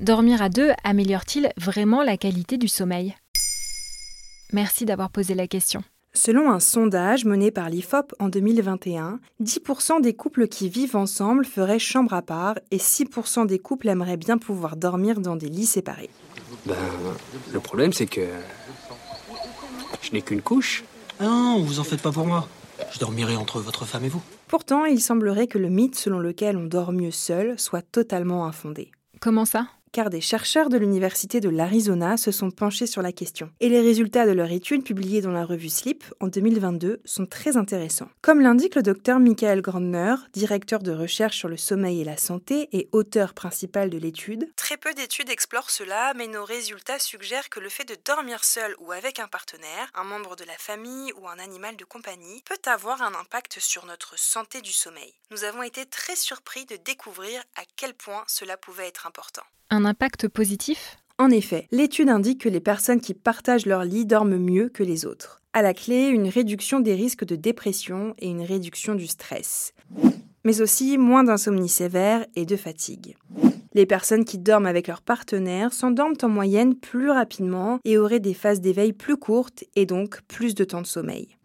Dormir à deux améliore-t-il vraiment la qualité du sommeil? Merci d'avoir posé la question. Selon un sondage mené par l'IFOP en 2021, 10% des couples qui vivent ensemble feraient chambre à part et 6% des couples aimeraient bien pouvoir dormir dans des lits séparés. Ben, le problème c'est que je n'ai qu'une couche. Ah non, vous en faites pas pour moi. Je dormirai entre votre femme et vous. Pourtant, il semblerait que le mythe selon lequel on dort mieux seul soit totalement infondé. Comment ça? Car des chercheurs de l'Université de l'Arizona se sont penchés sur la question. Et les résultats de leur étude publiée dans la revue Sleep en 2022 sont très intéressants. Comme l'indique le docteur Michael Grandner, directeur de recherche sur le sommeil et la santé et auteur principal de l'étude, très peu d'études explorent cela, mais nos résultats suggèrent que le fait de dormir seul ou avec un partenaire, un membre de la famille ou un animal de compagnie, peut avoir un impact sur notre santé du sommeil. Nous avons été très surpris de découvrir à quel point cela pouvait être important impact positif? En effet, l'étude indique que les personnes qui partagent leur lit dorment mieux que les autres. À la clé, une réduction des risques de dépression et une réduction du stress. Mais aussi moins d'insomnie sévère et de fatigue. Les personnes qui dorment avec leur partenaire s'endorment en moyenne plus rapidement et auraient des phases d'éveil plus courtes et donc plus de temps de sommeil.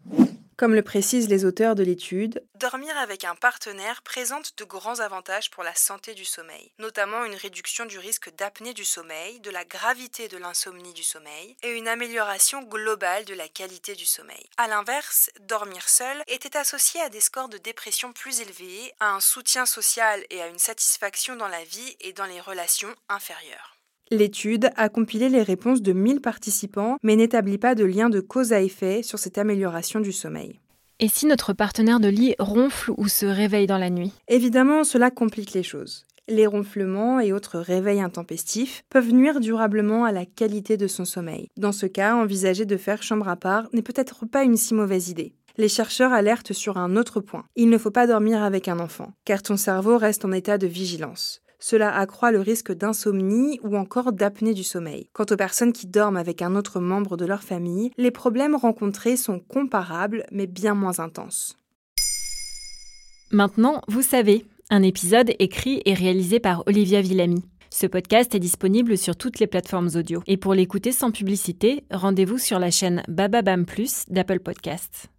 Comme le précisent les auteurs de l'étude, dormir avec un partenaire présente de grands avantages pour la santé du sommeil, notamment une réduction du risque d'apnée du sommeil, de la gravité de l'insomnie du sommeil et une amélioration globale de la qualité du sommeil. A l'inverse, dormir seul était associé à des scores de dépression plus élevés, à un soutien social et à une satisfaction dans la vie et dans les relations inférieures. L'étude a compilé les réponses de 1000 participants, mais n'établit pas de lien de cause à effet sur cette amélioration du sommeil. Et si notre partenaire de lit ronfle ou se réveille dans la nuit? Évidemment, cela complique les choses. Les ronflements et autres réveils intempestifs peuvent nuire durablement à la qualité de son sommeil. Dans ce cas, envisager de faire chambre à part n'est peut-être pas une si mauvaise idée. Les chercheurs alertent sur un autre point. Il ne faut pas dormir avec un enfant, car ton cerveau reste en état de vigilance. Cela accroît le risque d'insomnie ou encore d'apnée du sommeil. Quant aux personnes qui dorment avec un autre membre de leur famille, les problèmes rencontrés sont comparables mais bien moins intenses. Maintenant, vous savez, un épisode écrit et réalisé par Olivia Villamy. Ce podcast est disponible sur toutes les plateformes audio. Et pour l'écouter sans publicité, rendez-vous sur la chaîne Bababam Plus d'Apple Podcasts.